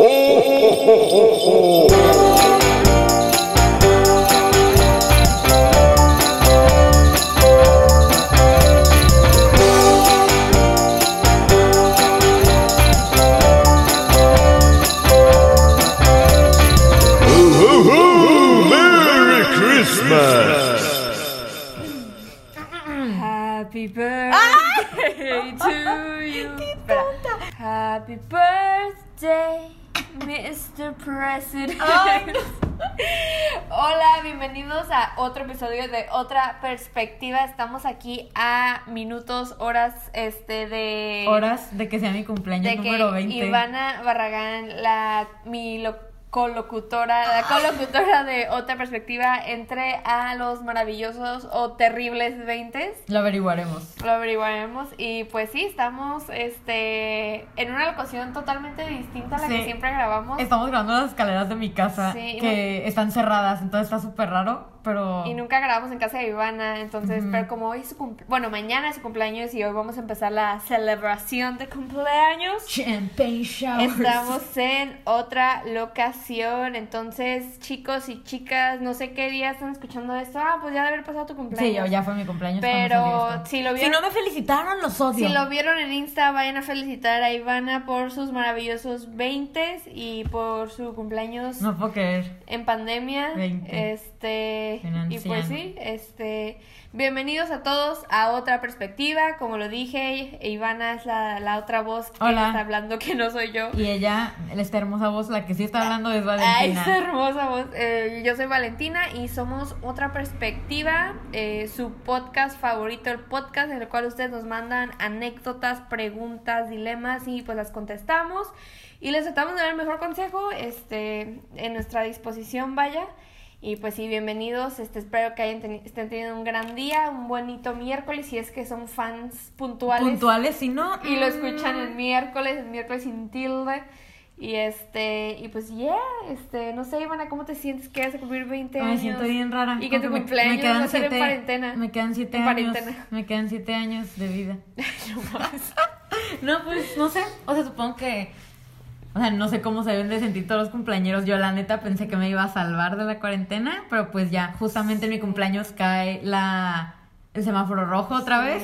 ho, ho, ho, ho. Happy ah! birthday to you. Happy birthday Mr. President. Hola, bienvenidos a otro episodio de Otra Perspectiva. Estamos aquí a minutos, horas, este, de... Horas de que sea mi cumpleaños de número que 20. Ivana Barragán, la mi lo- colocutora, la colocutora de otra perspectiva, entre a los maravillosos o terribles 20 Lo averiguaremos. Lo averiguaremos y pues sí, estamos este en una locación totalmente distinta a la que siempre grabamos. Estamos grabando las escaleras de mi casa Sí, que están cerradas, entonces está súper raro, pero... Y nunca grabamos en casa de Ivana, entonces, pero como hoy es su cumpleaños, bueno, mañana es su cumpleaños y hoy vamos a empezar la celebración de cumpleaños. Champagne showers. Estamos en otra locación, entonces chicos y chicas, no sé qué día están escuchando esto. Ah, pues ya debe haber pasado tu Sí, cumpleaños. yo- ya fue mi cumpleaños. Pero si lo Si vieron, no me felicitaron, los odio. si lo vieron en Insta, vayan a felicitar a Ivana por sus maravillosos 20 y por su cumpleaños No puedo creer. en pandemia. 20. Este, y pues sí, este, bienvenidos a todos a otra perspectiva. Como lo dije, Ivana es la, la otra voz que Hola. está hablando que no soy yo. Y ella, esta hermosa voz, la que sí está hablando es Ay, Valentina. esa hermosa voz. Eh, yo soy Valentina y somos Otra Perspectiva, eh, su podcast favorito, el podcast en el cual ustedes nos mandan anécdotas, preguntas, dilemas y pues las contestamos. Y les tratamos de dar el mejor consejo este, en nuestra disposición, vaya. Y pues sí, bienvenidos. Este, espero que hayan teni- estén teniendo un gran día, un bonito miércoles, si es que son fans puntuales. Puntuales, si no... Y lo mm, escuchan el miércoles, el miércoles sin tilde. Y este, y pues yeah, este, no sé, Ivana, ¿cómo te sientes que vas a cumplir 20 años? Me siento bien rara. Y que tu cumpleaños me quedan va a ser en siete- cuarentena. Me quedan siete En años. cuarentena. Me quedan siete años de vida. No, pues no sé. O sea, supongo que. O sea, no sé cómo se deben de sentir todos los cumpleañeros. Yo, la neta, pensé que me iba a salvar de la cuarentena. Pero pues ya, justamente en mi cumpleaños cae la el semáforo rojo otra vez.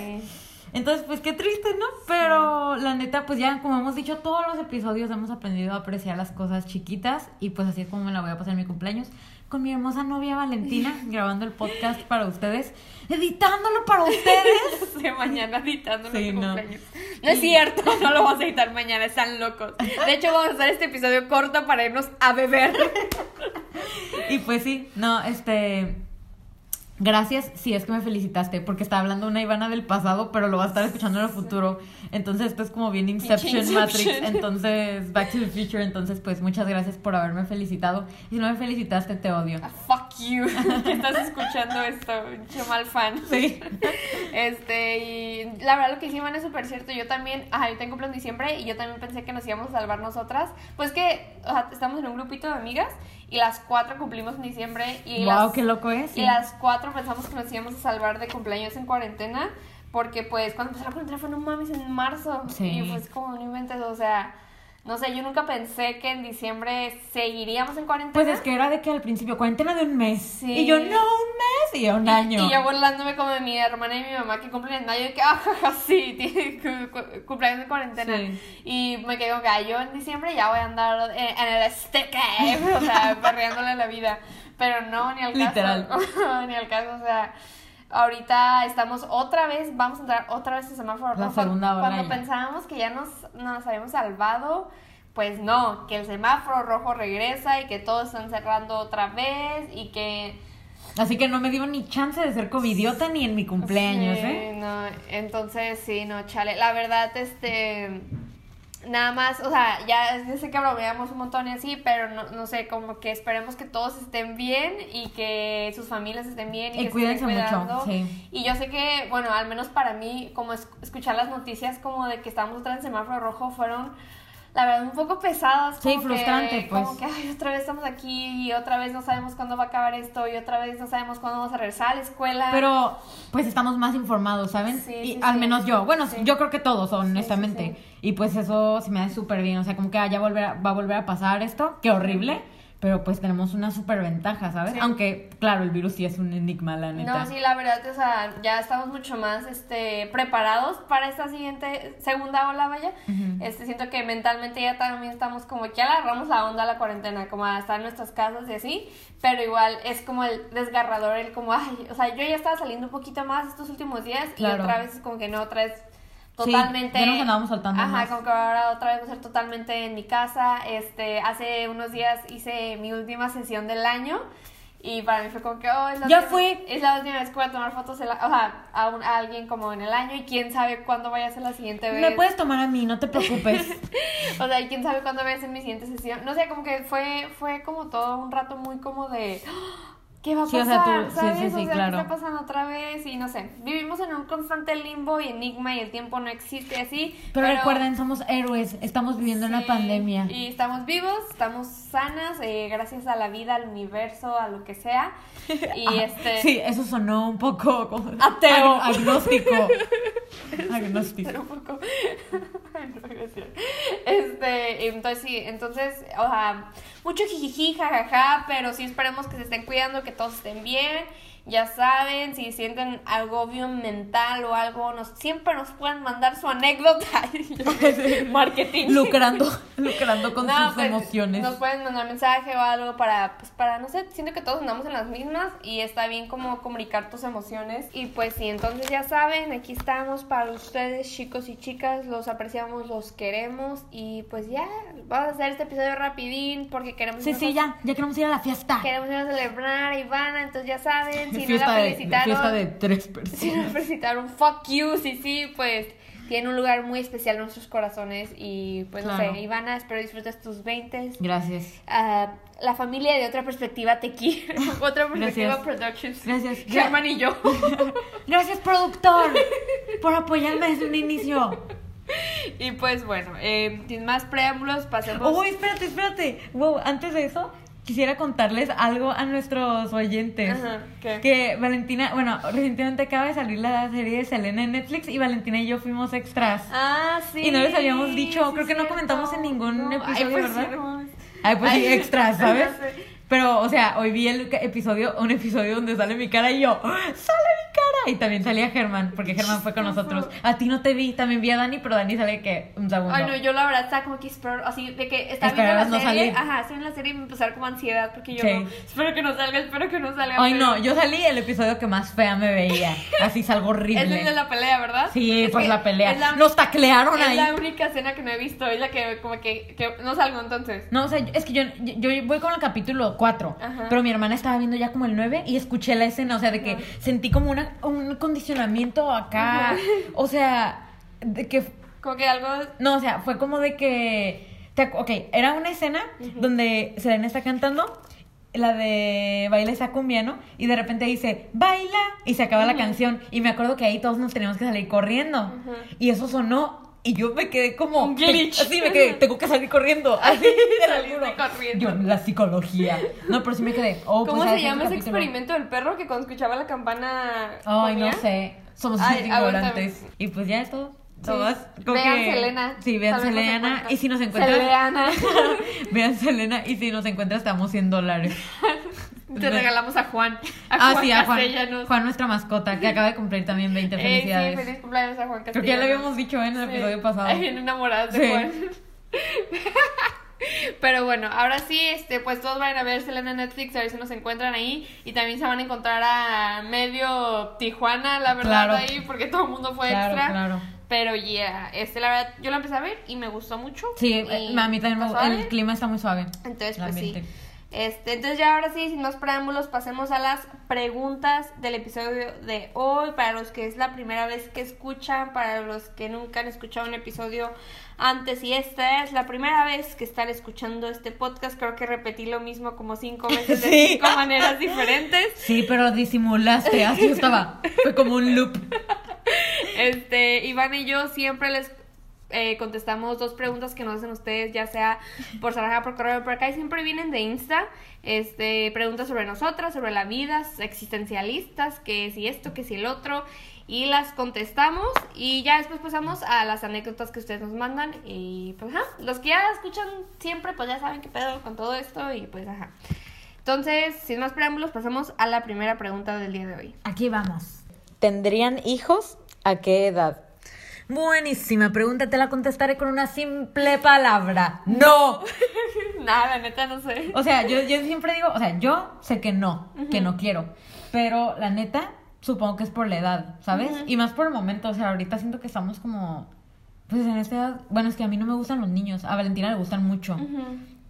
Entonces, pues qué triste, ¿no? Pero la neta, pues ya, como hemos dicho, todos los episodios hemos aprendido a apreciar las cosas chiquitas. Y pues así es como me la voy a pasar en mi cumpleaños. Con mi hermosa novia Valentina, grabando el podcast para ustedes, editándolo para ustedes. Sí, mañana editando Sí, no. cumpleaños. No es cierto, no lo vamos a editar mañana, están locos. De hecho, vamos a hacer este episodio corto para irnos a beber. Y pues sí, no, este. Gracias si es que me felicitaste, porque está hablando una Ivana del pasado, pero lo va a estar escuchando en el futuro. Entonces, esto es como bien Inception, Inception. Matrix. Entonces, Back to the Future. Entonces, pues muchas gracias por haberme felicitado. Y si no me felicitaste, te odio. Ah, Fuck you, que estás escuchando esto, pinche mal fan. Sí. Este, y la verdad lo que hicieron es súper cierto. Yo también, ajá, yo tengo en diciembre y yo también pensé que nos íbamos a salvar nosotras. Pues que, o sea, estamos en un grupito de amigas y las cuatro cumplimos en diciembre y wow, las, qué loco es. y las cuatro pensamos que nos íbamos a salvar de cumpleaños en cuarentena. Porque pues cuando empezó la cuarentena fue no mames en marzo. Sí. Y pues como no inventes, o sea, no sé, yo nunca pensé que en diciembre seguiríamos en cuarentena. Pues es que era de que al principio, cuarentena de un mes. Sí. Y yo, no, un mes. Y yo, un año. Y yo burlándome como de mi hermana y mi mamá que cumplen en mayo y que, ah, jaja, sí, tiene cu- cu- cumpleaños de cuarentena. Sí. Y me quedo que ah, yo en diciembre ya voy a andar en, en el stick, o sea, perreándole la vida. Pero no, ni al caso. Literal. ni al caso, o sea. Ahorita estamos otra vez, vamos a entrar otra vez en semáforo La rojo. Cuando ya. pensábamos que ya nos, nos habíamos salvado, pues no, que el semáforo rojo regresa y que todos están cerrando otra vez y que Así que no me dio ni chance de ser covidiota ni en mi cumpleaños, Sí, ¿eh? No, entonces sí, no, chale. La verdad, este. Nada más, o sea, ya ya sé que bromeamos un montón y así, pero no, no sé, como que esperemos que todos estén bien y que sus familias estén bien y, Y que cuídense estén mucho, cuidando. sí. Y yo sé que, bueno, al menos para mí, como es- escuchar las noticias como de que estamos otra en semáforo rojo fueron la verdad, un poco pesadas. Sí, que- frustrante, pues. Como que, ay, otra vez estamos aquí y otra vez no sabemos cuándo va a acabar esto y otra vez no sabemos cuándo vamos a regresar a la escuela. Pero pues estamos más informados, ¿saben? Sí, y sí, al sí. menos yo. Bueno, Sí. yo creo que todos, honestamente. Y pues eso se me hace súper bien. O sea, como que ah, ya volver a- va a volver a pasar esto. Qué horrible. Pero pues tenemos una súper ventaja, ¿sabes? Sí. Aunque, claro, el virus sí es un enigma, la neta. No, sí, la verdad, o sea, ya estamos mucho más este, preparados para esta siguiente, segunda ola, vaya. Este, siento que mentalmente ya también estamos como que agarramos la onda a la cuarentena, como a estar en nuestras casas y así, pero igual es como el desgarrador, el como, ay, o sea, yo ya estaba saliendo un poquito más estos últimos días Claro. y otra vez es como que no, otra vez Sí, totalmente... ya nos andábamos soltando Ajá, más. como que ahora otra vez voy a ser totalmente en mi casa, este, hace unos días hice mi última sesión del año y para mí fue como que, oh, es la Ya última- fui. Es la última vez que voy a tomar fotos, o sea, a, un- a alguien como en el año y quién sabe cuándo vaya a ser la siguiente vez. Me puedes tomar a mí, no te preocupes. O sea, y quién sabe cuándo voy a hacer mi siguiente sesión. No sé, como que fue, fue como todo un rato muy como de. "Ah, ¿Qué va a Sí, o pasar? sea, tú- ¿Sabes? sí, sí, o sea, claro. ¿qué está pasando otra vez? Y no sé. Vivimos en un constante limbo y enigma y el tiempo no existe así. Pero, recuerden, somos héroes. Estamos viviendo una pandemia. Y estamos vivos, estamos sanas, eh, gracias a la vida, al universo, a lo que sea. Y Ah, este. Sí, eso sonó un poco como- Ateo. ag- agnóstico. agnóstico. Pero un poco. Este, entonces sí, entonces, o sea, mucho jijiji, jajaja, pero sí esperemos que se estén cuidando, que todos estén bien. Ya saben, si sienten agobio mental o algo, nos, siempre nos pueden mandar su anécdota. Marketing. lucrando, lucrando con No, sus pues, emociones. Nos pueden mandar mensaje o algo para, pues, para, no sé, siento que todos andamos en las mismas y está bien como comunicar tus emociones. Y pues sí, entonces ya saben, aquí estamos para ustedes, chicos y chicas, los apreciamos, los queremos y pues ya, vamos a hacer este episodio rapidín porque queremos... Sí, sí, ya, ya queremos ir a la fiesta. Queremos ir a celebrar a Ivana, entonces ya saben, si no la de, felicitaron... fiesta de tres Si no personas. felicitaron, fuck you, sí, sí, pues tiene un lugar muy especial en nuestros corazones y pues no sé, Ivana, espero disfrutes tus 20 Gracias. Ah, la familia de otra perspectiva te quiere. otra perspectiva Gracias. Productions. Gracias. Germán y yo. Gracias, productor, por apoyarme desde un inicio. y pues bueno, eh, sin más preámbulos, pasemos. Uy, espérate, espérate. Wow, antes de eso, quisiera contarles algo a nuestros oyentes. Ajá, ¿qué? Que Valentina, bueno, recientemente acaba de salir la serie de Selena en Netflix y Valentina y yo fuimos extras. Ah, sí. Y no les habíamos dicho, sí, creo que no comentamos en ningún No, episodio, ay, pues, ¿verdad? sí, no. Ay, pues sí, extras, ¿sabes? ya sé. Pero, o sea, hoy vi el episodio, un episodio donde sale mi cara y yo, ¡sale mi cara! Y también salía Germán, porque Germán fue con nosotros. A ti no te vi, también vi a Dani, pero Dani sale que un segundo. Ay, no, yo la verdad estaba como que espero, así, de que estaba viendo la no serie. salir. Ajá, estoy en la serie y me empezó como ansiedad porque yo Sí. no, espero que no salga, espero que no salga. Ay, no, yo salí el episodio que más fea me veía. Así salgo horrible. Es el de la pelea, ¿verdad? Sí, Es pues la pelea. es la- Nos taclearon Es ahí. la única escena que no he visto, es la que como que, que no salgo entonces. No, o sea, es que yo, yo voy con el capítulo 4, Ajá. pero mi hermana estaba viendo ya como el 9 y escuché la escena, o sea, de que Ajá. sentí como una, un condicionamiento acá, Ajá. o sea, de que, Como que algo... no, o sea, fue como de que, ok, era una escena donde Selena está cantando, la de baila esa cumbia, ¿no? Y de repente dice, baila, y se acaba la canción, y me acuerdo que ahí todos nos teníamos que salir corriendo, y eso sonó... Y yo me quedé como... Un glitch. Así me quedé, tengo que salir corriendo. Así, te lo juro. corriendo. Yo, la psicología. No, pero sí me quedé. Oh, ¿Cómo pues, se ¿sabes llama ese experimento del perro que cuando escuchaba la campana Ay, comía? no sé. Somos Ay, ignorantes. Y pues ya es todo. Todas. Vean que- Selena. Sí, vean Selena. Y si nos encuentran. Selena. vean Selena. Y si nos encuentras, te damos 100 dólares. Te regalamos a Juan. A ah, Juan sí, a Juan. Castellanos. Juan, nuestra mascota, que acaba de cumplir también 20 Eh, felicidades. sí, feliz cumpleaños a Juan Castellanos. Creo que ya lo habíamos dicho en el Sí. episodio pasado. Bien enamoradas de Sí. Juan. Pero bueno, ahora sí, este, pues todos van a ver Selena en Netflix, a ver si nos encuentran ahí. Y también se van a encontrar a medio Tijuana, la verdad, Claro. ahí, porque todo el mundo fue Claro, extra. claro. Pero ya, este, la verdad, yo la empecé a ver y me gustó mucho. Sí, eh, a mí también me suave. El clima está muy suave. Entonces, pues sí. Este, entonces ya ahora sí, sin más preámbulos, pasemos a las preguntas del episodio de hoy. Para los que es la primera vez que escuchan, para los que nunca han escuchado un episodio antes y esta es la primera vez que están escuchando este podcast, creo que repetí lo mismo como cinco veces de Sí. cinco maneras diferentes. Sí, pero disimulaste. Así estaba. Fue como un loop. Este, Iván y yo siempre les eh, contestamos dos preguntas que nos hacen ustedes, ya sea por Sarajá, por correo, por acá, y siempre vienen de Insta, este, preguntas sobre nosotras, sobre la vida, existencialistas, que si esto, que si el otro, y las contestamos, y ya después pasamos a las anécdotas que ustedes nos mandan, y pues, ajá, los que ya escuchan siempre, pues ya saben qué pedo con todo esto, y pues, ajá. Entonces, sin más preámbulos, pasamos a la primera pregunta del día de hoy. Aquí vamos. ¿Tendrían hijos? ¿A qué edad? Buenísima pregunta, te la contestaré con una simple palabra. No. Nada, neta, no sé. O sea, yo, yo siempre digo, o sea, yo sé que no, que no quiero. Pero la neta, supongo que es por la edad, ¿sabes? Y más por el momento, o sea, ahorita siento que estamos como, pues en esta edad, bueno, es que a mí no me gustan los niños, a Valentina le gustan mucho.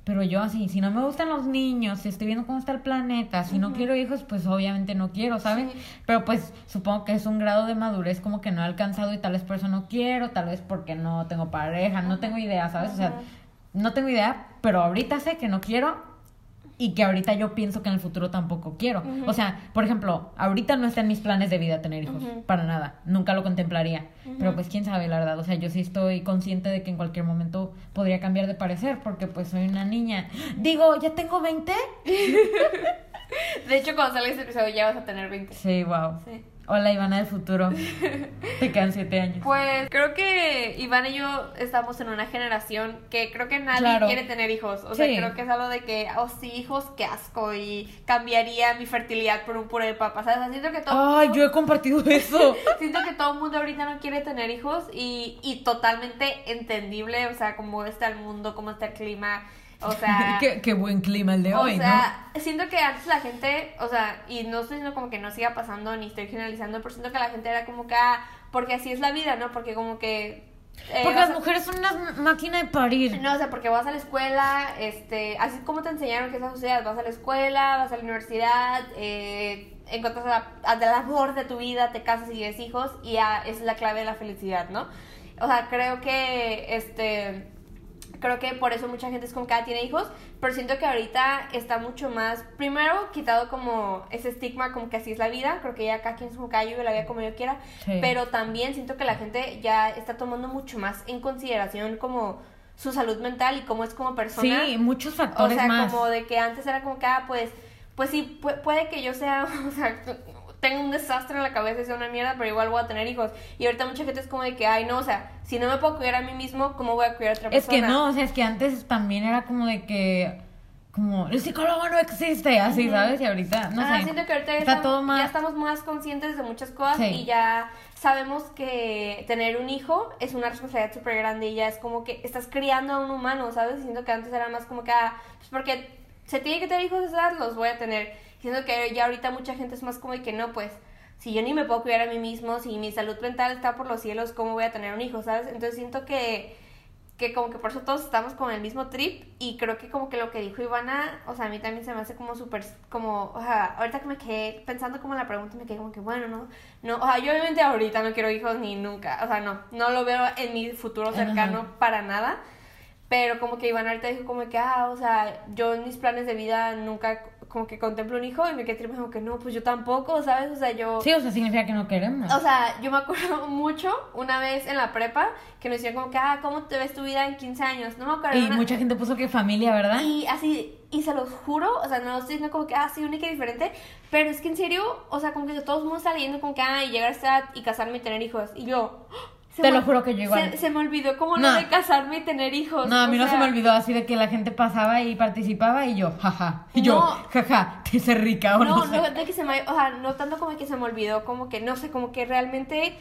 Pero yo así, si no me gustan los niños, si estoy viendo cómo está el planeta, si no quiero hijos, pues obviamente no quiero, ¿sabes? Sí. Pero pues supongo que es un grado de madurez como que no he alcanzado y tal vez por eso no quiero, tal vez porque no tengo pareja, no tengo idea, ¿sabes? O sea, no tengo idea, pero ahorita sé que no quiero y que ahorita yo pienso que en el futuro tampoco quiero. O sea, por ejemplo, ahorita no está en mis planes de vida tener hijos, para nada, nunca lo contemplaría. Pero pues quién sabe, la verdad, o sea, yo sí estoy consciente de que en cualquier momento podría cambiar de parecer porque pues soy una niña. Digo, ¿ya tengo 20? De hecho, cuando salga este episodio ya vas a tener 20. Sí, wow. Sí. Hola Ivana del futuro. Te quedan 7 años. Pues creo que Iván y yo estamos en una generación que creo que nadie Claro. quiere tener hijos. O sea, creo que es algo de que, oh sí, hijos, qué asco. Y cambiaría mi fertilidad por un puré de papas. ¿Sabes? O sea, siento que todo. Ay, yo he compartido eso. Siento que todo el mundo ahorita no quiere tener hijos y, y totalmente entendible, o sea, cómo está el mundo, cómo está el clima, o sea... qué, qué buen clima el de o hoy, sea, siento que antes la gente, o sea, y no estoy diciendo como que no siga pasando ni estoy generalizando, pero siento que la gente era como que, ah, porque así es la vida, ¿no? Porque como que... eh, ¿no? Porque las a- mujeres son una máquina de parir. no, o sea, porque vas a la escuela, este, así como te enseñaron que es la sociedad, vas a la escuela, vas a la universidad, eh, encuentras a la, a la labor de tu vida, te casas y tienes hijos y ya esa es la clave de la felicidad, ¿no? O sea, creo que, este, creo que por eso mucha gente es como que ah, tiene hijos, pero siento que ahorita está mucho más, primero quitado como ese estigma como que así es la vida, creo que ya cada quien es como que "Ah, yo la vida como yo quiera, Sí. pero también siento que la gente ya está tomando mucho más en consideración como su salud mental y cómo es como persona. Sí, muchos o factores sea, más. como de que antes era como que, ah, pues, pues sí, pu- puede que yo sea, o sea, tengo un desastre en la cabeza y sea una mierda, pero igual voy a tener hijos. Y ahorita mucha gente es como de que, ay, no, o sea, si no me puedo cuidar a mí mismo, ¿cómo voy a cuidar a otra Es persona? que no, o sea, es que antes también era como de que, como, el psicólogo no existe, así, ¿sabes? Y ahorita, no Ah, sé. siento que ahorita ya, está estamos, todo más... ya estamos más conscientes de muchas cosas Sí. y ya sabemos que tener un hijo es una responsabilidad súper grande y ya es como que estás criando a un humano, ¿sabes? Siento que antes era más como que, ah, pues porque se tiene que tener hijos de edad, los voy a tener. Siento que ya ahorita mucha gente es más como de que no, pues, si yo ni me puedo cuidar a mí mismo, si mi salud mental está por los cielos, ¿cómo voy a tener un hijo, ¿sabes? Entonces siento que que como que por eso todos estamos con el mismo trip y creo que como que lo que dijo Ivana, o sea, a mí también se me hace como súper, como, o sea, ahorita que me quedé pensando como la pregunta, me quedé como que, bueno, no, no, o sea, yo obviamente ahorita no quiero hijos ni nunca, o sea, no, no lo veo en mi futuro cercano Ajá. para nada, pero como que Ivana ahorita dijo como que, ah, o sea, yo en mis planes de vida nunca como que contemplo un hijo y me quedé trip, como que no, pues yo tampoco, ¿sabes? O sea, yo... Sí, o sea, significa que no queremos. O sea, yo me acuerdo mucho una vez en la prepa que nos decían como que, ah, ¿cómo te ves tu vida en 15 años? No me acuerdo. y una- mucha gente puso que familia, ¿verdad? Y así, y se los juro, o sea, no lo estoy diciendo como que, ah, sí, única y diferente, pero es que en serio, o sea, como que todo el mundo está leyendo como que, ah, y llegar a esta edad y casarme y tener hijos. Y yo. Se Te me- lo juro que yo igual. Se, se me olvidó como No. lo de casarme y tener hijos. No, a mí o no se sea, me olvidó así de que la gente pasaba y participaba y yo, jaja. Y yo, No. jaja, te hice rica o no, No, no, de que se me, o sea, no tanto como que se me olvidó, como que, no sé, como que realmente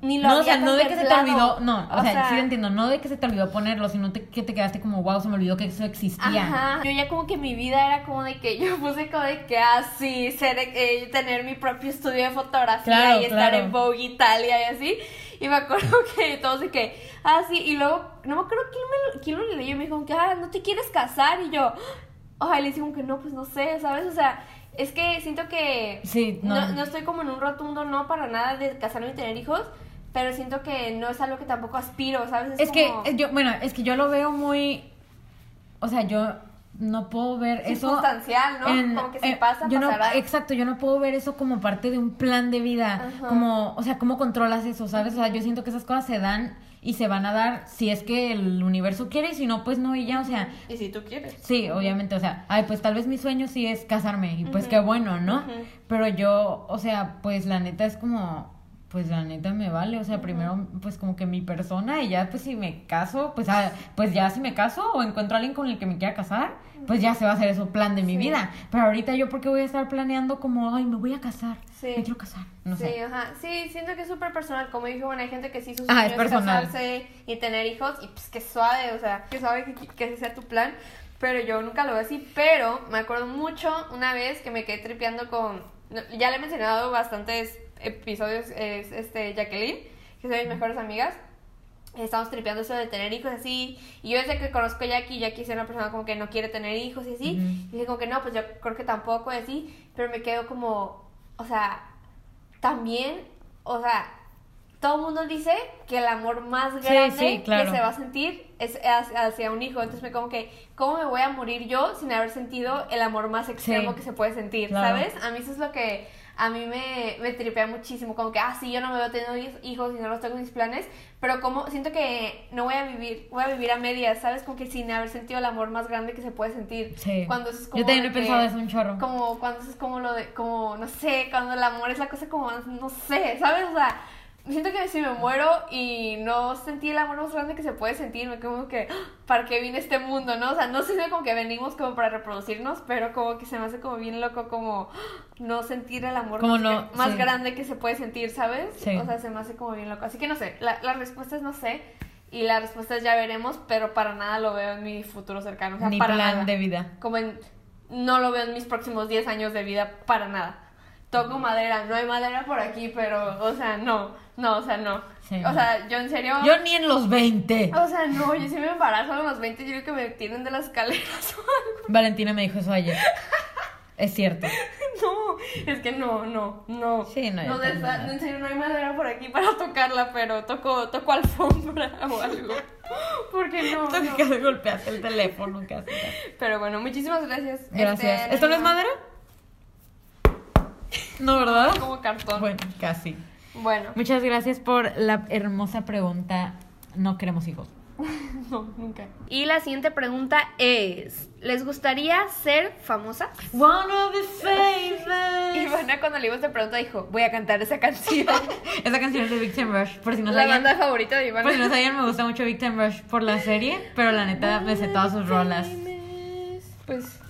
ni lo No, o había sea, no de que se te olvidó, no, o, sea, sí te entiendo, no de que se te olvidó ponerlo, sino te- que te quedaste como, wow, se me olvidó que eso existía. Ajá. Yo ya como que mi vida era como de que yo puse como de que así, ser, eh, tener mi propio estudio de fotografía Claro, y estar claro. en Vogue Italia y así. Y me acuerdo que todos de que, ah, sí, y luego, no me acuerdo quién, me lo, quién lo leyó y me dijo que, ah, ¿no te quieres casar? Y yo, ojalá, le dije como que no, pues no sé, ¿sabes? O sea, es que siento que Sí, no. no, no estoy como en un rotundo no para nada de casarme y tener hijos, pero siento que no es algo que tampoco aspiro, ¿sabes? Es que como- eh, yo, bueno, es que yo lo veo muy, o sea, yo no puedo ver eso. Circunstancial, ¿no? Como que si pasa, yo pasará. No, exacto, yo no puedo ver eso como parte de un plan de vida. Ajá. Como, o sea, ¿cómo controlas eso, sabes? O sea, yo siento que esas cosas se dan y se van a dar si es que el universo quiere y si no, pues no, y ya, o sea. Y si tú quieres. Sí, obviamente, o sea, ay, pues tal vez mi sueño sí es casarme y pues qué bueno, ¿no? Pero yo, o sea, pues la neta es como, pues la neta me vale, o sea, primero pues como que mi persona y ya pues si me caso, pues ah, pues ya si me caso o encuentro a alguien con el que me quiera casar, pues ya se va a hacer eso plan de mi Sí. vida. Pero ahorita yo porque voy a estar planeando como, ay, me voy a casar, Sí. me quiero casar, no sí, sé. ajá. Sí, siento que es súper personal. Como dije, bueno, hay gente que sí Ah, es personal. casarse y tener hijos y pues que suave, o sea, que suave que, que ese sea tu plan. Pero yo nunca lo veo así. Pero me acuerdo mucho una vez que me quedé tripeando con. Ya le he mencionado bastantes episodios, es este Jacqueline, que son mis mejores amigas. Estamos tripeando eso de tener hijos así. Y yo desde que conozco a Jackie, Jackie es una persona como que no quiere tener hijos y así. Ujú. Y dije como que no, pues yo creo que tampoco y así. Pero me quedo como, o sea, también, o sea, todo el mundo dice que el amor más Sí, grande sí, claro. que se va a sentir es hacia, hacia un hijo. Entonces me como que, ¿cómo me voy a morir yo sin haber sentido el amor más extremo Sí. que se puede sentir? Claro. ¿Sabes? A mí eso es lo que a mí me, me tripea muchísimo. Como que, ah, sí, yo no me veo teniendo hij- hijos y no los tengo en mis planes. Pero como siento que no voy a vivir, voy a vivir a medias, ¿sabes? Como que sin haber sentido el amor más grande que se puede sentir. Sí. Cuando eso es como Yo también de he pensado eso un chorro. como cuando eso es como lo de, como, no sé, cuando el amor es la cosa como, no sé, ¿sabes? O sea, siento que si me muero y no sentí el amor más grande que se puede sentir, me como que, ¡ah! ¿para qué vine este mundo, no? O sea, no sé si como que venimos como para reproducirnos, pero como que se me hace como bien loco como ¡ah! no sentir el amor Como más, no, más sí. grande que se puede sentir, ¿sabes? Sí. O sea, se me hace como bien loco. Así que no sé, la, la respuesta es no sé. Y la respuesta es ya veremos, pero para nada lo veo en mi futuro cercano. O sea, Ni para plan nada de vida. como en, no lo veo en mis próximos 10 años de vida para nada. Toco madera, no hay madera por aquí, pero, o sea, no, no, o sea, no. Sí. O sea, yo en serio... Yo ni en los 20. O sea, no, yo si me embarazo a los 20, yo creo que me tienen de las escaleras o algo. Valentina me dijo eso ayer. Es cierto. No, es que no, no, no. Sí, no, no, esa- en serio, no hay madera por aquí para tocarla, pero toco, toco alfombra o algo. Porque no, no. Que golpeaste el teléfono casi. Pero bueno, muchísimas gracias. Gracias. Este, ¿Esto no es madera? No, ¿verdad? Como cartón. Bueno, casi. bueno. Muchas gracias por la hermosa pregunta. No queremos hijos. No, nunca. Y la siguiente pregunta es: ¿Les gustaría ser famosas? Wanna be Y famous. Ivana, cuando le dimos esta pregunta, dijo: Voy a cantar esa canción. Esa canción es de Victim Rush. Por si no la sabían. banda favorita de Ivana. Por si no sabían, me gusta mucho Victim Rush por la serie. Pero la neta me sé todas sus rolas. Pues.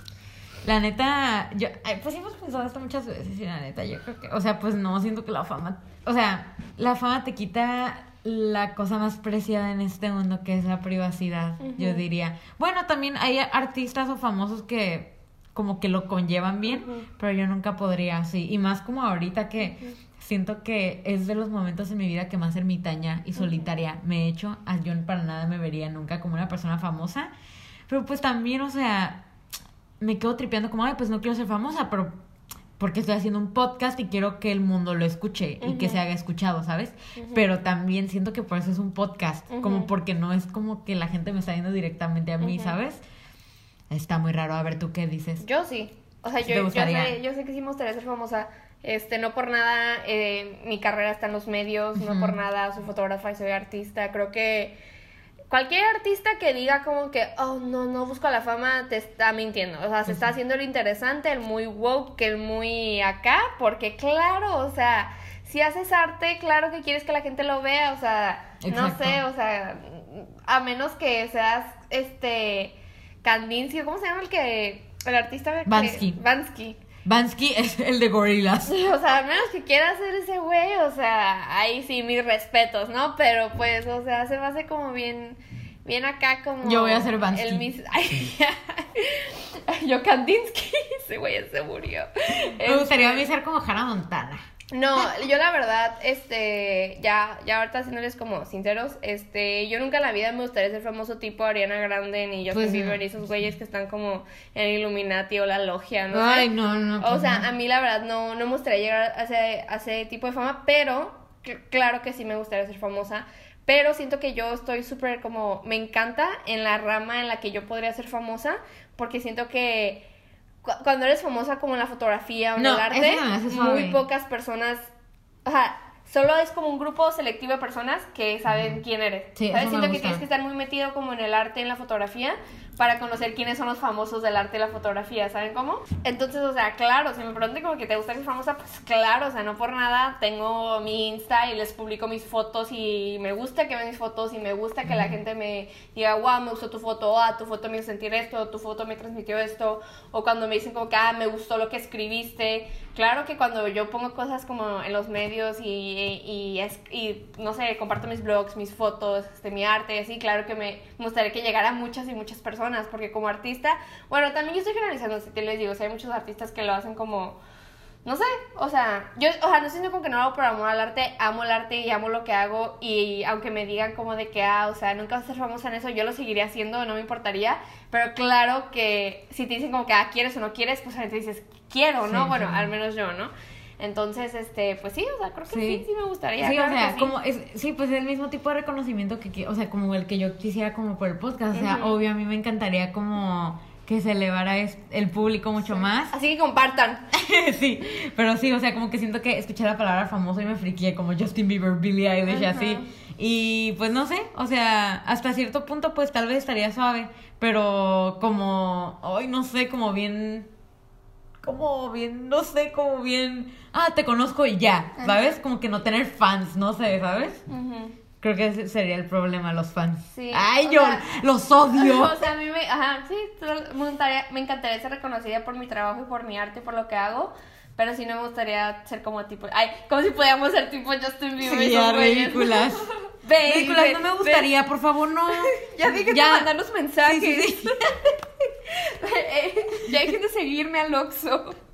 La neta, yo, pues hemos pensado esto muchas veces y la neta, yo creo que, o sea, pues no, siento que la fama, o sea, la fama te quita la cosa más preciada en este mundo que es la privacidad, yo diría. Bueno, también hay artistas o famosos que como que lo conllevan bien, pero yo nunca podría así, y más como ahorita que siento que es de los momentos en mi vida que más ermitaña y solitaria me he hecho, a yo para nada me vería nunca como una persona famosa, pero pues también, o sea, me quedo tripeando como, ay, pues no quiero ser famosa, pero porque estoy haciendo un podcast y quiero que el mundo lo escuche y que se haga escuchado, ¿sabes? Pero también siento que por eso es un podcast, como porque no es como que la gente me está viendo directamente a mí. ¿sabes? Está muy raro, a ver tú qué dices. Yo sí. O sea, yo, yo, sé, yo sé que sí me gustaría ser famosa. Este, no por nada eh, mi carrera está en los medios, no por nada soy fotógrafa y soy artista. Creo que cualquier artista que diga como que, oh, no, no busco la fama, te está mintiendo. O sea, se está haciendo el interesante, el muy woke, el muy acá, porque claro, o sea, si haces arte, claro que quieres que la gente lo vea, o sea, no sé, o sea, a menos que seas, este, Kandinsky, ¿cómo se llama el que, el artista? Bansky. Bansky. Bansky es el de gorilas. O sea, a menos que quiera hacer ese güey, o sea, ahí sí mis respetos, ¿no? Pero pues, o sea, se me hace como bien, bien acá como... Yo voy a ser Bansky. El mis... Ay, yo Kandinsky, ese güey se murió. Me gustaría a mí Este, ser como Hannah Montana. No, yo la verdad, este, ya, ya ahorita haciéndoles como sinceros, este, yo nunca en la vida me gustaría ser famoso tipo Ariana Grande ni Justin Pues no. Bieber y esos güeyes que están como en Illuminati o la logia, ¿no? sé. Ay, no, no. O pues sea, no. a mí la verdad no, no me gustaría llegar a ese, a ese tipo de fama, pero cl- claro que sí me gustaría ser famosa pero siento que yo estoy súper como, me encanta en la rama en la que yo podría ser famosa, porque siento que cuando eres famosa como en la fotografía o en No, el arte, eso muy pocas personas, o sea, solo es como un grupo selectivo de personas que saben quién eres. Sí, ¿Sabes? Siento que tienes que estar muy metido como en el arte, en la fotografía, para conocer quiénes son los famosos del arte y la fotografía, ¿saben cómo? Entonces, o sea, claro, si me preguntan como que te gusta ser famosa, pues claro, o sea, no por nada, tengo mi Insta y les publico mis fotos y me gusta que vean mis fotos y me gusta que la gente me diga, wow, me gustó tu foto, ah, tu foto me hizo sentir esto, tu foto me transmitió esto, o cuando me dicen como que, ah, me gustó lo que escribiste. Claro que cuando yo pongo cosas como en los medios y, y, es- y, no sé, comparto mis blogs, mis fotos, este, mi arte así, claro que me gustaría que llegara a muchas y muchas personas, porque como artista, bueno, también yo estoy generalizando, si te les digo, o sea, hay muchos artistas que lo hacen como, no sé, o sea, yo, o sea, no siento como que no lo hago por amor al arte, amo el arte y amo lo que hago y aunque me digan como de que, ah, o sea, nunca vas a ser famosa en eso, yo lo seguiría haciendo, no me importaría, pero claro que si te dicen como que, ah, quieres o no quieres, pues a dices, quiero, ¿no? Sí, bueno, sí. al menos yo, ¿no? Entonces, este, pues sí, o sea, creo que sí, Sí. sí, me gustaría. Sí, o claro sea, sí. como es, sí, pues es el mismo tipo de reconocimiento que, o sea, como el que yo quisiera como por el podcast, o sea, obvio a mí me encantaría como que se elevara el público mucho más. Así que compartan. sí, pero sí, o sea, como que siento que escuché la palabra famoso y me friqué como Justin Bieber, Billie Eilish, Ajá. así. Y pues no sé, o sea, hasta cierto punto pues tal vez estaría suave, pero como, ay, no sé, como bien, como bien, no sé, como bien, ah, te conozco y ya, ¿sabes? Como que no tener fans, no sé, ¿sabes? Creo que ese sería el problema, los fans. Sí, Ay, yo sea- los odio. O sea, a mí me, ajá, sí, me encantaría, me encantaría ser reconocida por mi trabajo y por mi arte y por lo que hago, pero sí no me gustaría ser como tipo, ay, como si pudiéramos ser tipo Justin Bieber. Sí, ya, ridículas. Ve, no me ve. gustaría, por favor, no. Ya dije Ya. que mandarnos mensajes. Sí, sí, sí. Eh, ya dejen de seguirme al Oxxo.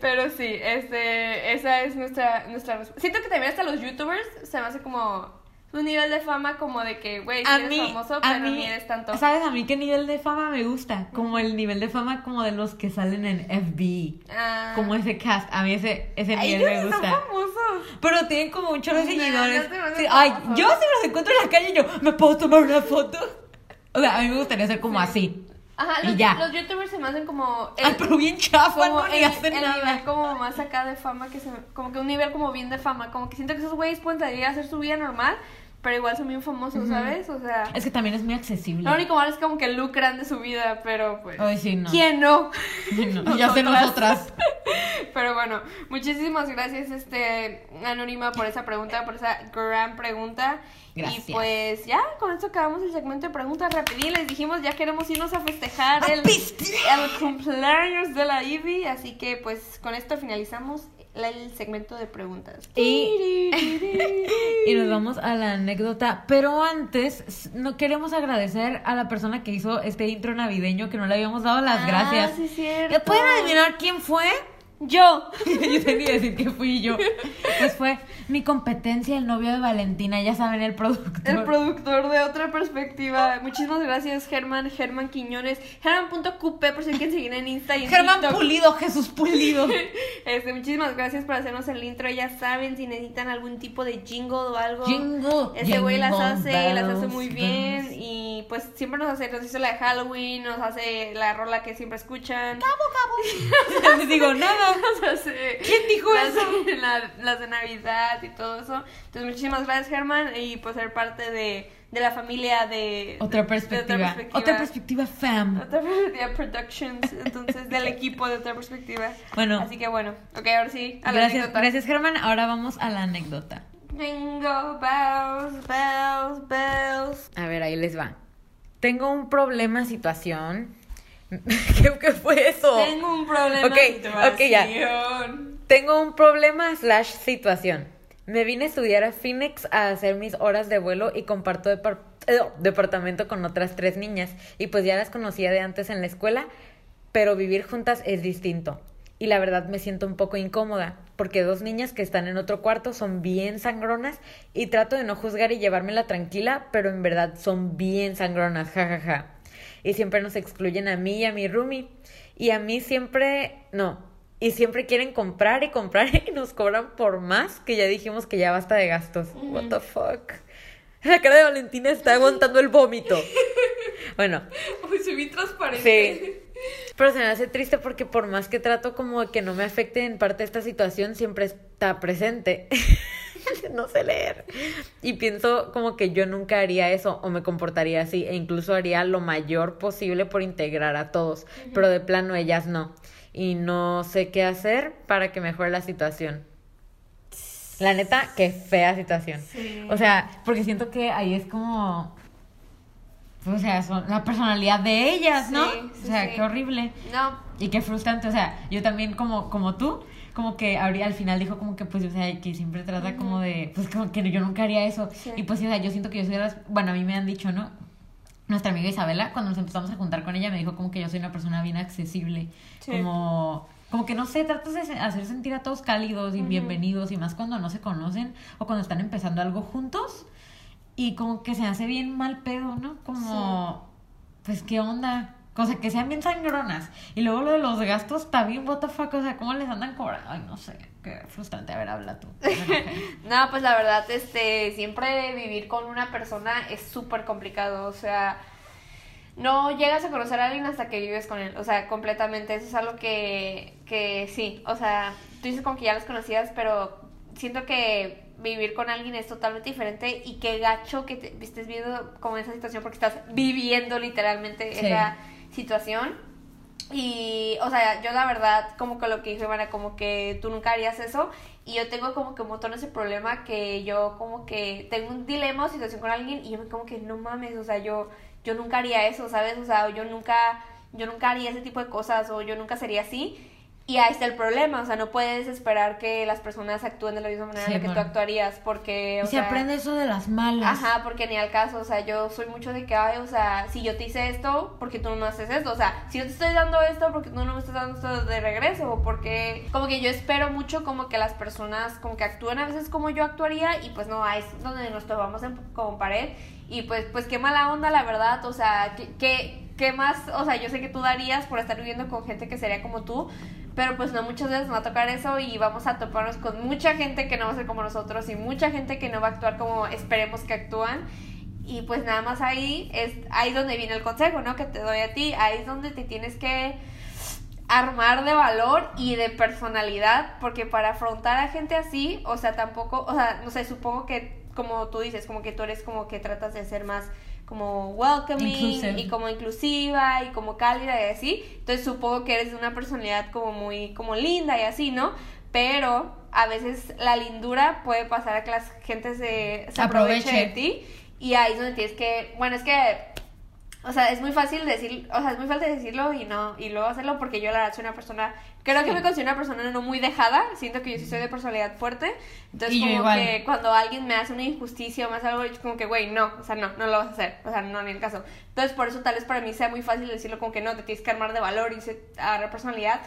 Pero sí, este, esa es nuestra, nuestra resp- Siento que también hasta los youtubers se me hace como un nivel de fama como de que, güey, sí eres mí, famoso, pero mí, ni eres tanto. ¿sabes a mí qué nivel de fama me gusta? Como el nivel de fama como de los que salen en FBI. Ah. Como ese cast, a mí ese, ese nivel me ellos son gusta. famosos. Pero tienen como un chorro de seguidores. no me Sí, ay, yo si los encuentro en la calle, yo, ¿me puedo tomar una foto? O sea, a mí me gustaría ser como así. Ajá, Y los, ya. los youtubers se me hacen como... Ay, pero bien chafa, como no ni el, hacen el nada. nivel como más acá de fama que se como que un nivel como bien de fama como que siento que esos güeyes pueden salir a hacer su vida normal pero igual son bien famosos sabes o sea Es que también es muy accesible. lo único malo es como que lucran de su vida pero pues Ay, sí, no. quién no No, ya sé nosotras. pero bueno muchísimas gracias este anónima por esa pregunta por esa gran pregunta Gracias. y pues ya con esto acabamos el segmento de preguntas rapidín les dijimos ya queremos irnos a festejar ¡A el, el cumpleaños de la Ivy, así que pues con esto finalizamos el segmento de preguntas. Y- Y nos vamos a la anécdota. Pero antes, no queremos agradecer a la persona que hizo este intro navideño que no le habíamos dado las Ah, gracias. sí, cierto. ¿Ya pueden adivinar quién fue? Yo. yo tenía que decir que fui yo. Pues fue mi competencia, el novio de Valentina, ya saben, el productor. El productor de otra perspectiva. Muchísimas gracias, Germán, Germán Quiñones, Germán.qp por si quieren seguir en Insta y en Germán TikTok. Pulido, Jesús Pulido. Este, muchísimas gracias por hacernos el intro. Ya saben, si necesitan algún tipo de jingle o algo. Jingle, Ese güey las hace, las hace muy bien. bells. Y pues siempre nos hace, nos hizo la de Halloween, nos hace la rola que siempre escuchan. No les digo nada. Nos hace ¿Quién dijo las, eso? la- las de Navidad y todo eso. Entonces, muchísimas gracias, Germán, y por ser parte de, de la familia de. Otra de- perspectiva. Otra perspectiva, fam. Otra perspectiva Productions, entonces del equipo de otra perspectiva. Bueno. Así que bueno, ok, ahora sí, a la Gracias, anécdota. gracias Germán. Ahora vamos a la anécdota. Jingle bells, bells, bells. A ver, ahí les va. Tengo un problema, situación. ¿Qué, qué fue eso? Tengo un problema de ok, ya. situación. Tengo un problema slash situación. Me vine a estudiar a Phoenix a hacer mis horas de vuelo y comparto depar- eh, departamento con otras tres niñas. Y pues ya las conocía de antes en la escuela, pero vivir juntas es distinto. Y la verdad me siento un poco incómoda, porque dos niñas que están en otro cuarto son bien sangronas y trato de no juzgar y llevármela tranquila, pero en verdad son bien sangronas, jajaja. Y siempre nos excluyen a mí y a mi roomie. Y a mí siempre, no, y siempre quieren comprar y comprar y nos cobran por más que ya dijimos que ya basta de gastos. What the fuck. La cara de Valentina está aguantando el vómito. Bueno, Uy, bien transparente. sí. Pero se me hace triste porque por más que trato como que no me afecte en parte esta situación, siempre está presente. no sé leer. Y pienso como que yo nunca haría eso o me comportaría así e incluso haría lo mayor posible por integrar a todos, pero de plano ellas no. Y no sé qué hacer para que mejore la situación. La neta, qué fea situación. Sí. O sea, porque siento que ahí es como. O sea, son la personalidad de ellas, ¿no? Sí, sí, o sea, qué horrible. No, Y qué frustrante. O sea, yo también, como, como tú, como que al final dijo como que, pues, o sea, que siempre trata como de. Pues, como que yo nunca haría eso. Sí. Y pues, o sea, yo siento que yo soy de las. Bueno, a mí me han dicho, ¿no? Nuestra amiga Isabela, cuando nos empezamos a juntar con ella, me dijo como que yo soy una persona bien accesible. Sí. Como. Como que no sé, tratas de hacer sentir a todos cálidos y bienvenidos y más cuando no se conocen o cuando están empezando algo juntos y como que se hace bien mal pedo, ¿no? Como, pues, ¿qué onda? O sea, que sean bien sangronas. Y luego lo de los gastos está bien, what the fuck, o sea, ¿cómo les andan cobrando? Ay, no sé, qué frustrante. A ver, habla tú. No, pues la verdad, este, siempre vivir con una persona es súper complicado, o sea, no llegas a conocer a alguien hasta que vives con él, o sea, completamente, eso es algo que, que sí, o sea, tú dices como que ya los conocías, pero siento que vivir con alguien es totalmente diferente y qué gacho que te estés viendo como esa situación porque estás viviendo literalmente Sí. esa situación. Y, o sea, yo la verdad, como que lo que dijo Ivana, como que tú nunca harías eso. Y yo tengo como que un montón ese problema que yo como que tengo un dilema o situación con alguien y yo me como que no mames, o sea, yo, yo nunca haría eso, ¿sabes? O sea, yo nunca, yo nunca haría ese tipo de cosas o yo nunca sería así. Y ahí está el problema, o sea, no puedes esperar que las personas actúen de la misma manera Sí, en la que tú actuarías porque... Y o se sea, aprende eso de las malas. Ajá, porque ni al caso, o sea, yo soy mucho de que, ay, o sea, si yo te hice esto, porque tú no me haces esto? O sea, si yo te estoy dando esto, porque tú no me estás dando esto de regreso? O porque, como que yo espero mucho como que las personas como que actúen a veces como yo actuaría y pues no, ahí es donde nos tomamos en, como pared y pues, pues qué mala onda, la verdad, o sea, ¿qué, qué, qué más, o sea, yo sé que tú darías por estar viviendo con gente que sería como tú, pero pues no muchas veces nos va a tocar eso y vamos a toparnos con mucha gente que no va a ser como nosotros y mucha gente que no va a actuar como esperemos que actúan. Y pues nada más ahí es ahí donde viene el consejo, ¿no? Que te doy a ti. Ahí es donde te tienes que armar de valor y de personalidad, porque para afrontar a gente así, o sea, tampoco, o sea, no sé, supongo que como tú dices, como que tú eres como que tratas de ser más como welcoming Inclusive. y como inclusiva y como cálida y así. Entonces supongo que eres de una personalidad como muy como linda y así, ¿no? Pero a veces la lindura puede pasar a que la gente se, se aproveche. Aproveche. de ti y ahí es donde tienes que, bueno, es que o sea, es muy fácil decir, o sea, es muy fácil decirlo y no y luego hacerlo porque yo la verdad soy una persona, creo que me considero una persona no muy dejada, siento que yo sí soy de personalidad fuerte, entonces Y como que cuando alguien me hace una injusticia o me hace algo, yo como que, güey, no, o sea, no, no lo vas a hacer, o sea, no, ni el caso. Entonces por eso tal vez para mí sea muy fácil decirlo como que no, te tienes que armar de valor y se- agarrar personalidad,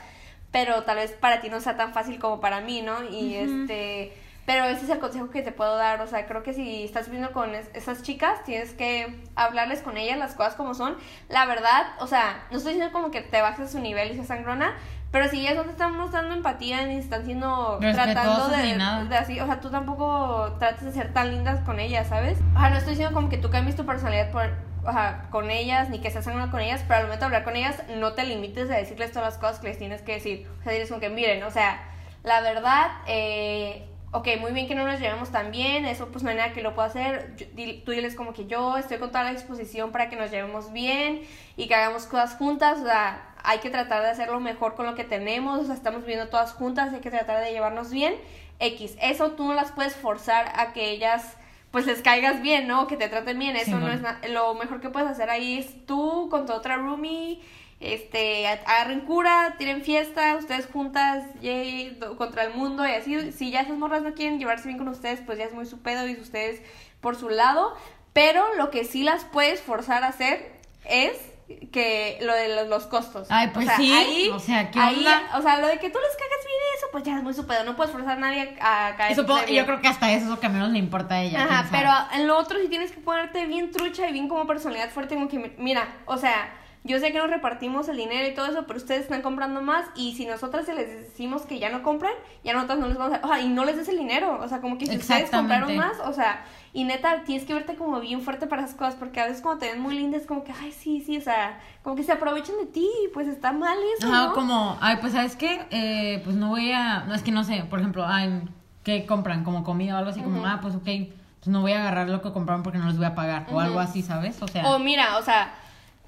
pero tal vez para ti no sea tan fácil como para mí, ¿no? Y este... Pero ese es el consejo que te puedo dar, o sea, creo que si estás viviendo con es- esas chicas, tienes que hablarles con ellas las cosas como son. La verdad, o sea, no estoy diciendo como que te bajes a su nivel y seas sangrona, pero si ellas no te están mostrando empatía ni están siendo tratando de, nada. de así, o sea, tú tampoco trates de ser tan lindas con ellas, ¿sabes? O sea, no estoy diciendo como que tú cambies tu personalidad por, o sea, con ellas, ni que seas sangrona con ellas, pero al momento de hablar con ellas, no te limites a decirles todas las cosas que les tienes que decir. O sea, diles como que, miren, o sea, la verdad, eh, ok, muy bien que no nos llevemos tan bien, eso pues no hay nada que lo pueda hacer. Yo- tú diles como que yo estoy con toda la disposición para que nos llevemos bien y que hagamos cosas juntas, o sea, hay que tratar de hacerlo mejor con lo que tenemos, o sea, estamos viviendo todas juntas, hay que tratar de llevarnos bien. X, eso tú no las puedes forzar a que ellas pues les caigas bien, ¿no? Que te traten bien, eso Sí, no es nada lo mejor que puedes hacer ahí es tú con tu otra roomie, este, agarren cura, tiren fiesta, ustedes juntas, yay, contra el mundo y así. Si ya esas morras no quieren llevarse bien con ustedes, pues ya es muy su pedo y ustedes por su lado. Pero lo que sí las puedes forzar a hacer es que lo de los, los costos. Ay, pues o sea, sí, Ahí, o sea, ¿qué ahí, onda? O sea, lo de que tú les cagas bien eso, pues ya es muy su pedo. No puedes forzar a nadie a caer. Supongo, yo creo que hasta eso es lo que menos le importa a ella. Ajá, pero en lo otro sí tienes que ponerte bien trucha y bien como personalidad fuerte, como que, mira, o sea, yo sé que nos repartimos el dinero y todo eso, pero ustedes están comprando más y si nosotras se les decimos que ya no compren, ya nosotras no les vamos a... O sea, y no les des el dinero, o sea, como que si ustedes compraron más, o sea, y neta, tienes que verte como bien fuerte para esas cosas, porque a veces cuando te ven muy linda es como que, ay, sí, sí, o sea, como que se aprovechan de ti, y pues está mal eso, Ajá, ¿no? como, ay, pues, ¿sabes qué? Eh, pues no voy a, no, es que no sé, por ejemplo, ay, ¿qué compran? Como comida o algo así, como, ah, pues ok, pues no voy a agarrar lo que compraron porque no les voy a pagar, o algo así, ¿sabes? O sea, O mira, o sea,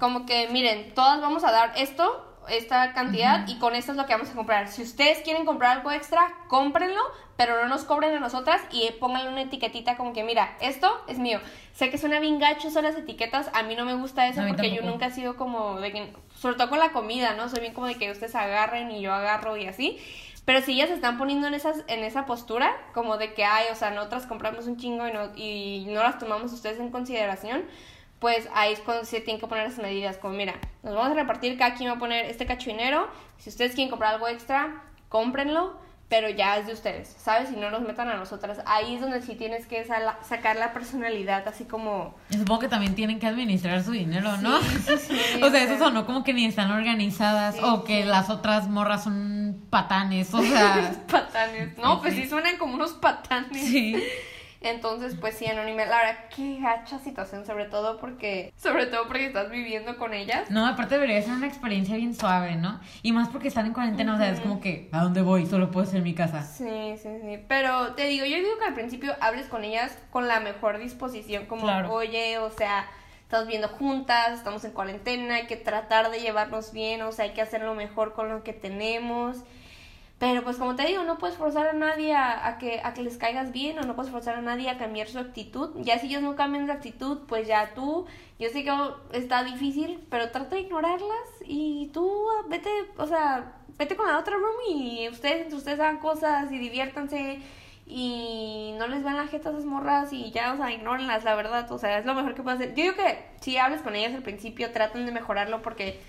como que miren, todas vamos a dar esto, esta cantidad, y con esto es lo que vamos a comprar. Si ustedes quieren comprar algo extra, cómprenlo, pero no nos cobren a nosotras y pónganle una etiquetita como que, mira, esto es mío. Sé que suena bien gacho son las etiquetas, a mí no me gusta eso porque yo nunca he sido como de que, sobre todo con la comida, ¿no? Soy bien como de que ustedes agarren y yo agarro y así. Pero si ellas se están poniendo en esas en esa postura, como de que, ay, o sea, nosotras compramos un chingo y no, y no las tomamos ustedes en consideración, pues ahí es cuando se tienen que poner las medidas, como mira, nos vamos a repartir, cada quien va a poner este cacho dinero, si ustedes quieren comprar algo extra, cómprenlo, pero ya es de ustedes, ¿sabes? Y no nos metan a nosotras. Ahí es donde sí tienes que sacar la personalidad, así como... supongo que también tienen que administrar su dinero, ¿no? Sí, sí, o sea, eso sonó como que ni están organizadas, o que las otras morras son patanes, o sea, patanes. No, pues sí suenan como unos patanes. sí. Entonces, pues sí, Anónima, la verdad, qué gacha situación, sobre todo porque, sobre todo porque estás viviendo con ellas. No, aparte debería ser una experiencia bien suave, ¿no? Y más porque están en cuarentena, o sea, es como que, ¿a dónde voy? Solo puedo ser en mi casa. Sí, sí, sí. Pero te digo, yo digo que al principio hables con ellas con la mejor disposición, como, Claro. oye, o sea, estamos viendo juntas, estamos en cuarentena, hay que tratar de llevarnos bien, o sea, hay que hacer lo mejor con lo que tenemos. Pero pues como te digo, no puedes forzar a nadie a, que, a que les caigas bien o no puedes forzar a nadie a cambiar su actitud. Ya si ellos no cambian de actitud, pues ya tú, yo sé que está difícil, pero trata de ignorarlas y tú vete, o sea, vete con la otra room y ustedes entre ustedes hagan cosas y diviértanse y no les vean la jeta a esas morras y ya, o sea, ignórenlas, la verdad, o sea, es lo mejor que puedes hacer. Yo digo que si hables con ellas al principio, traten de mejorarlo porque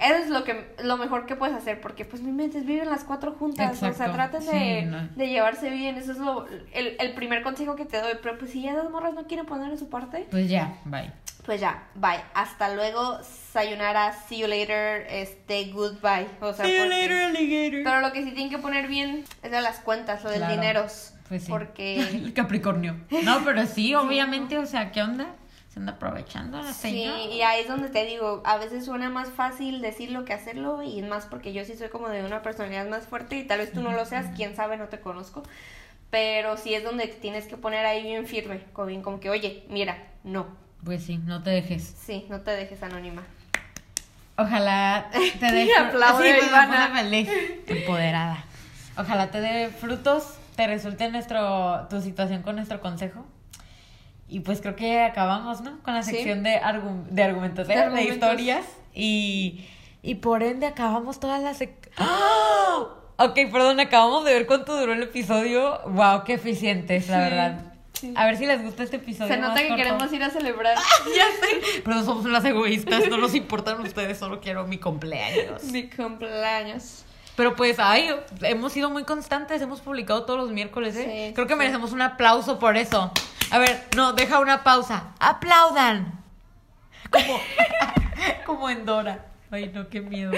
eso es lo que lo mejor que puedes hacer porque pues no inventes, viven las cuatro juntas, o sea, traten de, no. de llevarse bien, eso es lo el, el primer consejo que te doy, pero pues si ya las morras no quieren poner en su parte, Pues ya, bye. pues ya, bye, hasta luego, sayonara, see you later, este, goodbye, o sea, porque- alligator. pero lo que sí tienen que poner bien es de las cuentas, lo del Claro. dinero. Pues sí. Porque El Capricornio. No, pero sí, obviamente, o sea, ¿qué onda? Se anda aprovechando la sí, señora. y ahí es donde te digo, a veces suena más fácil decirlo que hacerlo y más porque yo sí soy como de una personalidad más fuerte y tal vez tú no lo seas, quién sabe, no te conozco. Pero sí es donde tienes que poner ahí bien firme, como, bien, como que, oye, mira, no, Pues sí, no te dejes. sí, no te dejes anónima. Ojalá te dé. Empoderada. Ojalá te dé frutos, te resulte nuestro tu situación con nuestro consejo. Y pues creo que acabamos, ¿no? Con la Sí. sección de, argu- de argumentos, De ¿eh? de historias. Y, y por ende acabamos todas las... ¡Ah! Ok, perdón, acabamos de ver cuánto duró el episodio. Wow, qué eficientes, la Sí, verdad. sí. A ver si les gusta este episodio. Se nota más que corto. queremos ir a celebrar Ya sé. Pero somos unas egoístas, no nos importan ustedes, solo quiero mi cumpleaños. mi cumpleaños. Pero pues, ay, hemos sido muy constantes, hemos publicado todos los miércoles, ¿eh? Sí, Creo que sí. merecemos un aplauso por eso. A ver, no, deja una pausa. ¡Aplaudan! Como, como en Dora. Ay, no, qué miedo.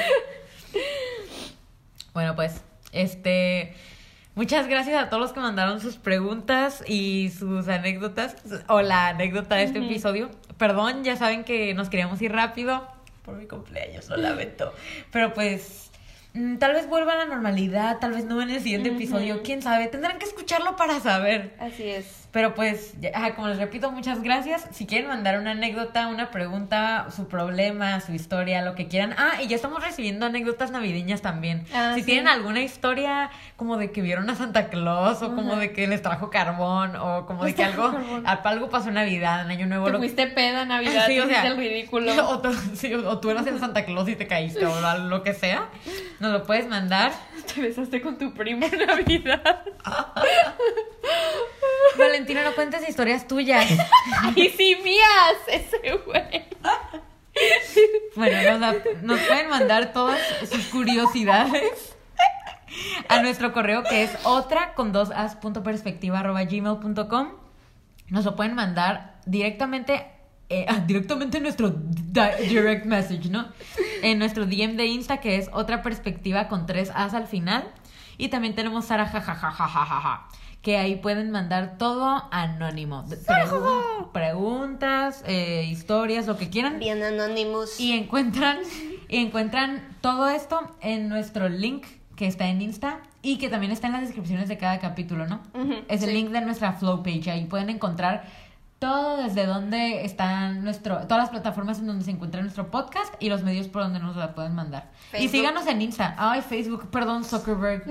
Bueno, pues, este... Muchas gracias a todos los que mandaron sus preguntas y sus anécdotas, o la anécdota de este episodio. Perdón, ya saben que nos queríamos ir rápido por mi cumpleaños, lo lamento. Pero pues, tal vez vuelva a la normalidad, tal vez no en el siguiente episodio, quién sabe. Tendrán que escucharlo para saber. Así es. Pero pues, ya- como les repito, muchas gracias. Si quieren mandar una anécdota, una pregunta, su problema, su historia, lo que quieran. Ah, y ya estamos recibiendo anécdotas navideñas también. Ah, si sí. tienen alguna historia como de que vieron a Santa Claus o como de que les trajo carbón o como de que algo, algo pasó en Navidad, en Año Nuevo. Te lo- fuiste peda en Navidad, Sí, o sea, el ridículo. O tú, sí, o tú eras el Santa Claus y te caíste o lo- que sea. Nos lo puedes mandar. Te besaste con tu primo en Navidad. No cuentes historias tuyas. ¡Ay, sí, mías! Ese güey. Bueno, nos, la- nos pueden mandar todas sus curiosidades a nuestro correo que es otra con dos as punto perspectiva arroba gmail punto com. Nos lo pueden mandar directamente eh, directamente en nuestro di- direct message, ¿no? En nuestro DM de Insta, que es otra perspectiva con tres As al final. Y también tenemos Sara jajajajajaja, que ahí pueden mandar todo anónimo. Pregun- preguntas, eh, historias, lo que quieran. Bien Anonymous. Y encuentran, y encuentran todo esto en nuestro link que está en Insta y que también está en las descripciones de cada capítulo, ¿no? Es el sí. link de nuestra flow page. Ahí pueden encontrar todo desde donde están nuestro, todas las plataformas en donde se encuentra nuestro podcast y los medios por donde nos la pueden mandar. Y síganos en Insta. Ay, Facebook, perdón, Zuckerberg.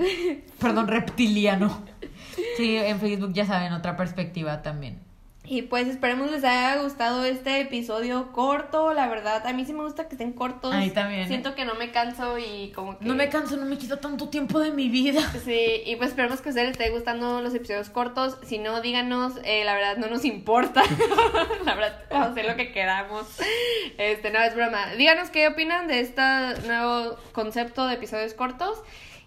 perdón, reptiliano. Sí, en Facebook ya saben, otra perspectiva también. Y pues esperemos les haya gustado este episodio corto, la verdad. A mí sí me gusta que estén cortos. A mí también, ¿eh? Siento que no me canso y como que... No me canso, no me quita tanto tiempo de mi vida. Sí, y pues esperemos que a ustedes les esté gustando los episodios cortos. Si no, díganos, eh, la verdad no nos importa. la verdad, vamos a hacer lo que queramos. Este, no, es broma. Díganos qué opinan de este nuevo concepto de episodios cortos.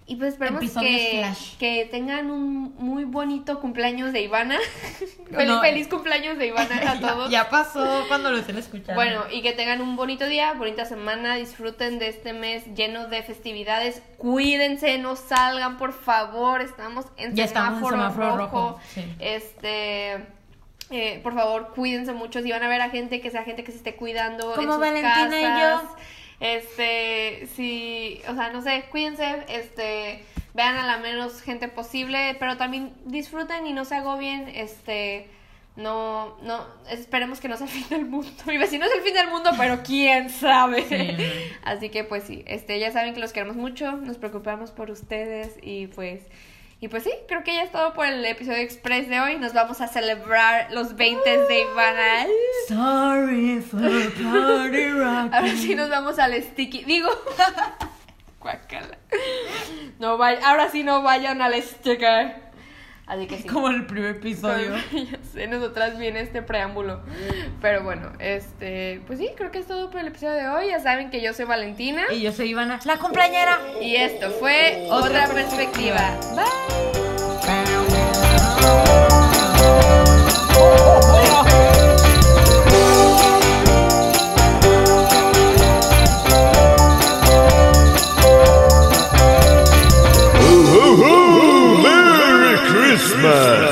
Y pues esperemos que, que tengan un muy bonito cumpleaños de Ivana. feliz, No. feliz cumpleaños de Ivana a todos. Ya pasó cuando lo estén escuchando. Bueno, y que tengan un bonito día, bonita semana, disfruten de este mes lleno de festividades. Cuídense, no salgan, por favor. Estamos en Ya estamos en semáforo, rojo. rojo, sí. Este, eh, por favor, cuídense mucho. Si van a ver a gente, que sea gente que se esté cuidando en Como sus Valentina y casas. yo. Este, sí, o sea, no sé, cuídense, este, vean a la menos gente posible, pero también disfruten y no se agobien, este, no, no, esperemos que no sea el fin del mundo. Mi vecino es el fin del mundo, pero quién sabe. Sí. Así que pues sí, este, ya saben que los queremos mucho, nos preocupamos por ustedes y pues, y pues sí, creo que ya es todo por el episodio express de hoy. Nos vamos a celebrar los 20 de Ivana. Sorry for party rock. Ahora sí nos vamos al sticky. Digo. Guacala. No vay- ahora sí no vayan al sticker. Así que sí. Como el primer episodio. ya sé, nosotras viene este preámbulo. Pero bueno, este, pues sí, creo que es todo por el episodio de hoy. Ya saben que yo soy Valentina. Y yo soy Ivana, la compañera. Y esto fue Otra Perspectiva. Bye. Samba.